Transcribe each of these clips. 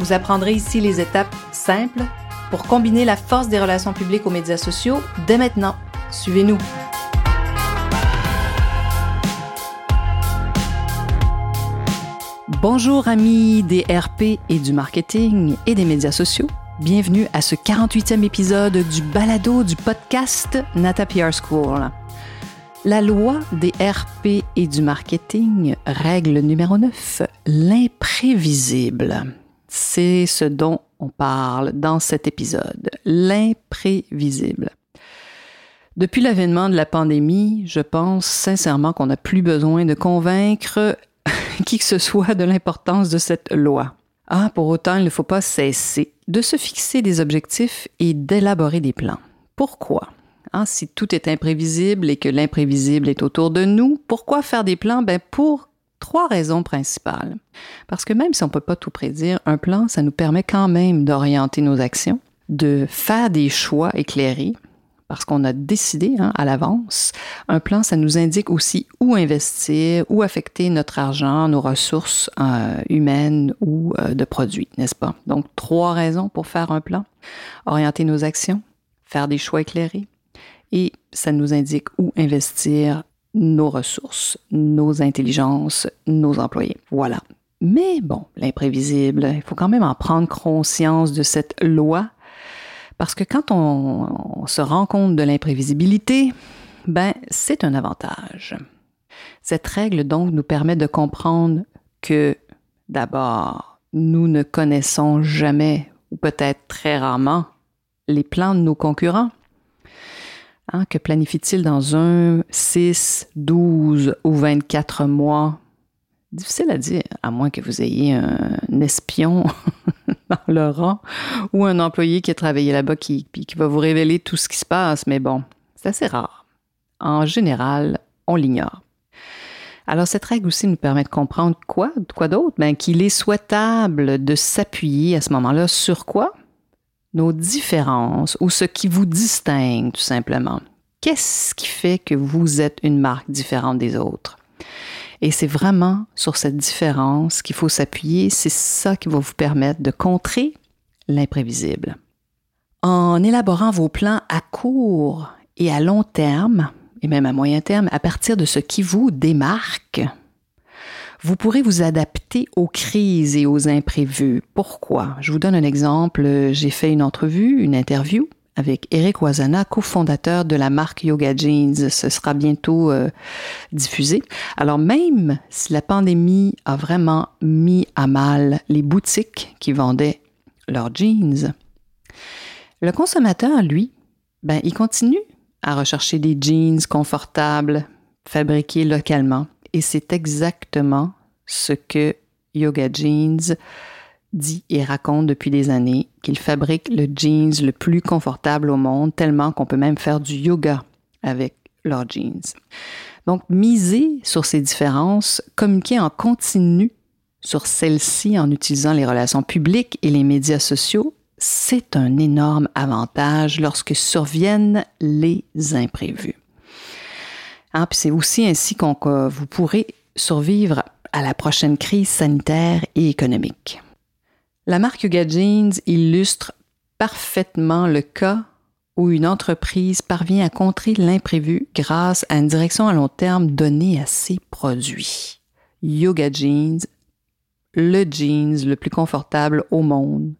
Vous apprendrez ici les étapes simples pour combiner la force des relations publiques aux médias sociaux dès maintenant. Suivez-nous. Bonjour amis des RP et du marketing et des médias sociaux. Bienvenue à ce 48e épisode du balado du podcast Nata PR School. La loi des RP et du marketing, règle numéro 9, l'imprévisible. C'est ce dont on parle dans cet épisode, l'imprévisible. Depuis l'avènement de la pandémie, je pense sincèrement qu'on n'a plus besoin de convaincre qui que ce soit de l'importance de cette loi. Ah, pour autant, il ne faut pas cesser de se fixer des objectifs et d'élaborer des plans. Pourquoi? Ah, si tout est imprévisible et que l'imprévisible est autour de nous, pourquoi faire des plans? Ben pour trois raisons principales. Parce que même si on ne peut pas tout prédire, un plan, ça nous permet quand même d'orienter nos actions, de faire des choix éclairés, parce qu'on a décidé hein, à l'avance. Un plan, ça nous indique aussi où investir, où affecter notre argent, nos ressources euh, humaines ou euh, de produits, n'est-ce pas? Donc, trois raisons pour faire un plan. Orienter nos actions, faire des choix éclairés et ça nous indique où investir nos ressources, nos intelligences, nos employés. Voilà. Mais bon, l'imprévisible, il faut quand même en prendre conscience de cette loi parce que quand on, se rend compte de l'imprévisibilité, ben, c'est un avantage. Cette règle donc nous permet de comprendre que d'abord, nous ne connaissons jamais, ou peut-être très rarement, les plans de nos concurrents. Hein, que planifie-t-il dans un, 6, 12 ou 24 mois? Difficile à dire, à moins que vous ayez un espion dans le rang ou un employé qui a travaillé là-bas qui, qui va vous révéler tout ce qui se passe, mais bon, c'est assez rare. En général, on l'ignore. Alors, cette règle aussi nous permet de comprendre quoi, quoi d'autre? Ben, qu'il est souhaitable de s'appuyer à ce moment-là sur quoi? Nos différences ou ce qui vous distingue, tout simplement. Qu'est-ce qui fait que vous êtes une marque différente des autres? Et c'est vraiment sur cette différence qu'il faut s'appuyer. C'est ça qui va vous permettre de contrer l'imprévisible. En élaborant vos plans à court et à long terme, et même à moyen terme, à partir de ce qui vous démarque, vous pourrez vous adapter aux crises et aux imprévus. Pourquoi? Je vous donne un exemple. J'ai fait une entrevue, une interview avec Eric Wazana, cofondateur de la marque Yoga Jeans. Ce sera bientôt euh, diffusé. Alors même si la pandémie a vraiment mis à mal les boutiques qui vendaient leurs jeans, le consommateur, lui, ben, il continue à rechercher des jeans confortables, fabriqués localement. Et c'est exactement ce que Yoga Jeans dit et raconte depuis des années qu'il fabrique le jeans le plus confortable au monde, tellement qu'on peut même faire du yoga avec leurs jeans. Donc, miser sur ces différences, communiquer en continu sur celles-ci en utilisant les relations publiques et les médias sociaux, c'est un énorme avantage lorsque surviennent les imprévus. Hein, c'est aussi ainsi que vous pourrez survivre à la prochaine crise sanitaire et économique. La marque Yuga Jeans illustre parfaitement le cas où une entreprise parvient à contrer l'imprévu grâce à une direction à long terme donnée à ses produits. Yoga Jeans, le jeans le plus confortable au monde,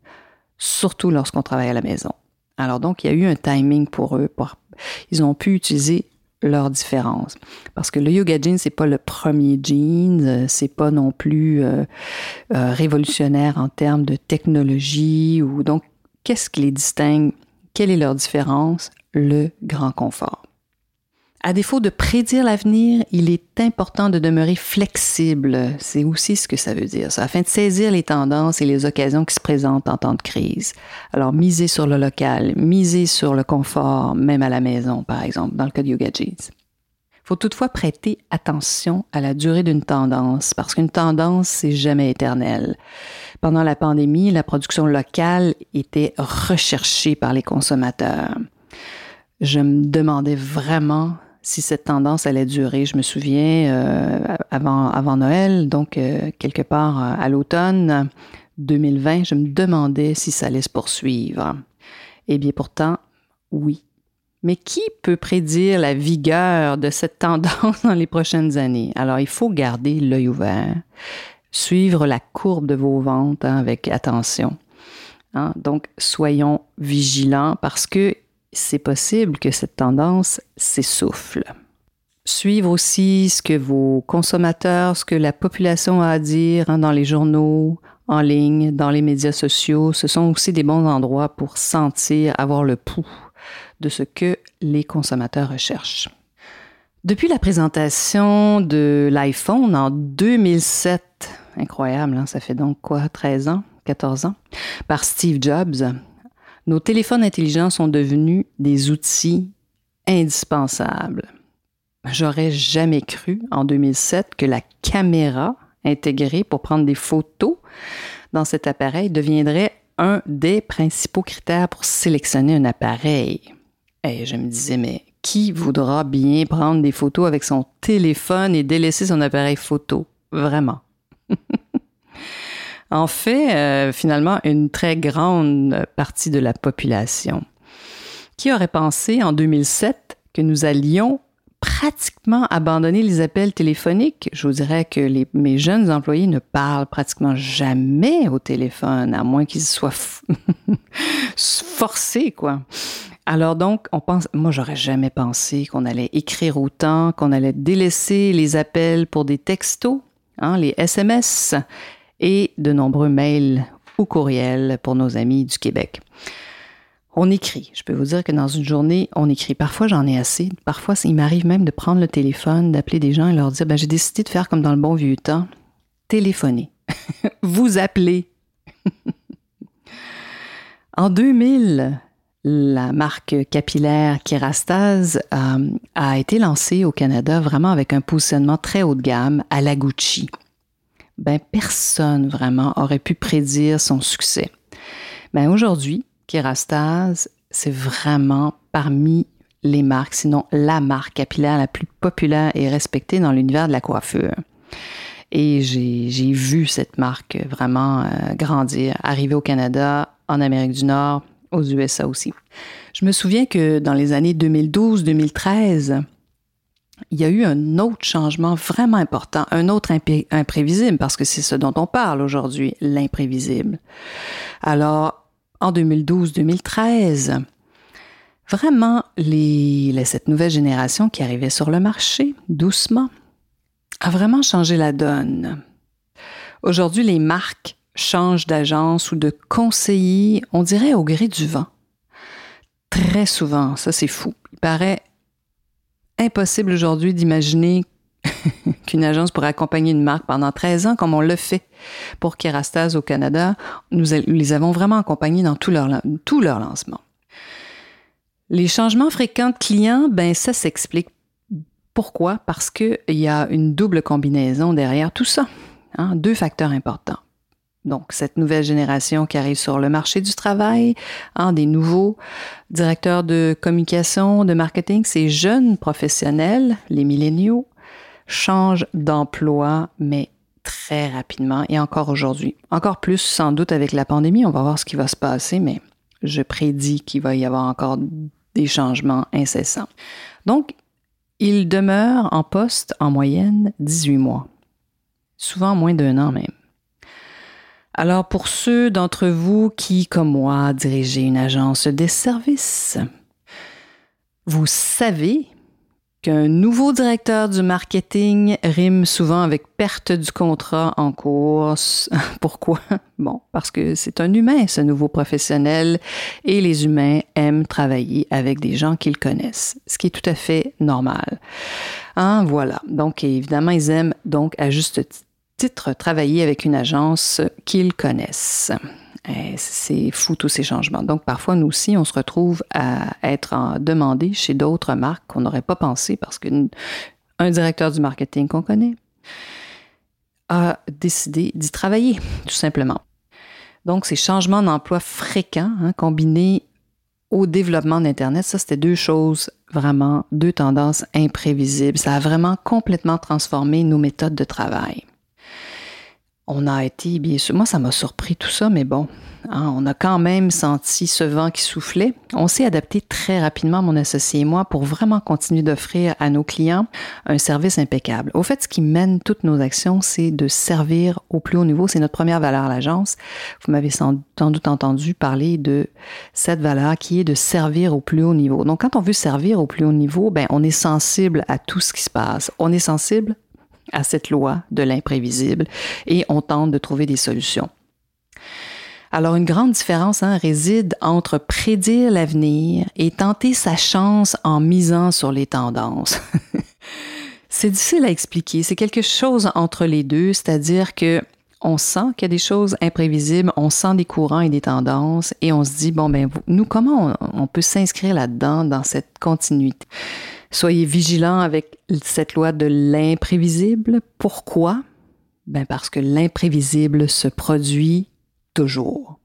surtout lorsqu'on travaille à la maison. Alors donc, il y a eu un timing pour eux. ils ont pu utiliser leur différence. Parce que le yoga jean, c'est pas le premier jean, euh, c'est pas non plus euh, euh, révolutionnaire en termes de technologie ou donc qu'est-ce qui les distingue? Quelle est leur différence? Le grand confort. À défaut de prédire l'avenir, il est important de demeurer flexible. C'est aussi ce que ça veut dire, ça, afin de saisir les tendances et les occasions qui se présentent en temps de crise. Alors, miser sur le local, miser sur le confort, même à la maison, par exemple, dans le cas de Yoga Jeans. Il faut toutefois prêter attention à la durée d'une tendance, parce qu'une tendance, c'est jamais éternel. Pendant la pandémie, la production locale était recherchée par les consommateurs. Je me demandais vraiment si cette tendance allait durer. Je me souviens euh, avant, Noël, donc euh, quelque part euh, à l'automne 2020, je me demandais si ça allait se poursuivre. Eh bien pourtant, oui. Mais qui peut prédire la vigueur de cette tendance dans les prochaines années? Alors il faut garder l'œil ouvert, suivre la courbe de vos ventes hein, avec attention. Hein. Donc soyons vigilants parce que c'est possible que cette tendance s'essouffle. Suivre aussi ce que vos consommateurs, ce que la population a à dire hein, dans les journaux, en ligne, dans les médias sociaux, ce sont aussi des bons endroits pour sentir, avoir le pouls de ce que les consommateurs recherchent. Depuis la présentation de l'iPhone en 2007, incroyable, hein, ça fait donc quoi, 13 ans, 14 ans, par Steve Jobs, nos téléphones intelligents sont devenus des outils indispensables. J'aurais jamais cru en 2007 que la caméra intégrée pour prendre des photos dans cet appareil deviendrait un des principaux critères pour sélectionner un appareil. Et je me disais, mais qui voudra bien prendre des photos avec son téléphone et délaisser son appareil photo? Vraiment. en fait euh, finalement une très grande partie de la population. Qui aurait pensé en 2007 que nous allions pratiquement abandonner les appels téléphoniques. Je vous dirais que mes jeunes employés ne parlent pratiquement jamais au téléphone, à moins qu'ils soient forcés, quoi. Alors donc, on pense, moi j'aurais jamais pensé qu'on allait écrire autant, qu'on allait délaisser les appels pour des textos, hein, les SMS et de nombreux mails ou courriels pour nos amis du Québec. On écrit. Je peux vous dire que dans une journée, on écrit. Parfois, j'en ai assez. Parfois, il m'arrive même de prendre le téléphone, d'appeler des gens et leur dire, ben, j'ai décidé de faire comme dans le bon vieux temps. Téléphoner. vous appelez. en 2000, la marque capillaire Kerastase euh, a été lancée au Canada vraiment avec un positionnement très haut de gamme à la Gucci ben personne vraiment aurait pu prédire son succès. Ben aujourd'hui, Kerastase, c'est vraiment parmi les marques, sinon la marque capillaire la plus populaire et respectée dans l'univers de la coiffure. Et j'ai vu cette marque vraiment euh, grandir, arriver au Canada, en Amérique du Nord, aux USA aussi. Je me souviens que dans les années 2012-2013, il y a eu un autre changement vraiment important, un autre imprévisible, parce que c'est ce dont on parle aujourd'hui, l'imprévisible. Alors, en 2012-2013, vraiment, cette nouvelle génération qui arrivait sur le marché, doucement, a vraiment changé la donne. Aujourd'hui, les marques changent d'agence ou de conseiller, on dirait au gré du vent. Très souvent, ça c'est fou. Il paraît impossible aujourd'hui d'imaginer qu'une agence pourrait accompagner une marque pendant 13 ans, comme on le fait pour Kerastase au Canada. Nous les avons vraiment accompagnés dans tout leur, tout leur lancement. Les changements fréquents de clients, ben ça s'explique. Pourquoi? Parce qu'il y a une double combinaison derrière tout ça. Hein? Deux facteurs importants. Donc, cette nouvelle génération qui arrive sur le marché du travail, hein, des nouveaux directeurs de communication, de marketing, ces jeunes professionnels, les milléniaux, changent d'emploi, mais très rapidement et encore aujourd'hui. Encore plus sans doute avec la pandémie, on va voir ce qui va se passer, mais je prédis qu'il va y avoir encore des changements incessants. Donc, ils demeurent en poste en moyenne 18 mois, souvent moins d'un an même. Alors pour ceux d'entre vous qui, comme moi, dirigez une agence de services, vous savez qu'un nouveau directeur du marketing rime souvent avec perte du contrat en cours. Pourquoi? Bon, parce que c'est un humain, ce nouveau professionnel, et les humains aiment travailler avec des gens qu'ils connaissent, ce qui est tout à fait normal. Hein, voilà. Donc, évidemment, ils aiment donc à juste titre travailler avec une agence qu'ils connaissent. C'est fou tous ces changements. Donc parfois, nous aussi, on se retrouve à être demandé chez d'autres marques qu'on n'aurait pas pensé parce qu'un directeur du marketing qu'on connaît a décidé d'y travailler, tout simplement. Donc ces changements d'emploi fréquents, hein, combinés au développement d'Internet, ça c'était deux choses vraiment, deux tendances imprévisibles. Ça a vraiment complètement transformé nos méthodes de travail on a été, bien sûr, moi ça m'a surpris tout ça, mais bon, hein, on a quand même senti ce vent qui soufflait. On s'est adapté très rapidement, mon associé et moi, pour vraiment continuer d'offrir à nos clients un service impeccable. Au fait, ce qui mène toutes nos actions, c'est de servir au plus haut niveau. C'est notre première valeur à l'agence. Vous m'avez sans doute entendu parler de cette valeur qui est de servir au plus haut niveau. Donc, quand on veut servir au plus haut niveau, ben, on est sensible à tout ce qui se passe. On est sensible à cette loi de l'imprévisible et on tente de trouver des solutions. Alors une grande différence hein, réside entre prédire l'avenir et tenter sa chance en misant sur les tendances. c'est difficile à expliquer, c'est quelque chose entre les deux, c'est-à-dire que on sent qu'il y a des choses imprévisibles, on sent des courants et des tendances et on se dit bon ben nous comment on peut s'inscrire là-dedans dans cette continuité? Soyez vigilants avec cette loi de l'imprévisible. Pourquoi? Ben parce que l'imprévisible se produit toujours.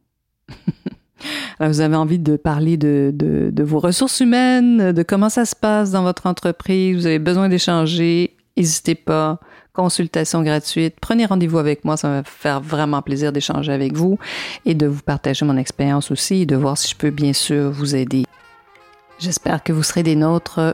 Vous avez envie de parler de, de, de, vos ressources humaines, de comment ça se passe dans votre entreprise, vous avez besoin d'échanger, n'hésitez pas, consultation gratuite, prenez rendez-vous avec moi, ça va me faire vraiment plaisir d'échanger avec vous et de vous partager mon expérience aussi et de voir si je peux bien sûr vous aider. J'espère que vous serez des nôtres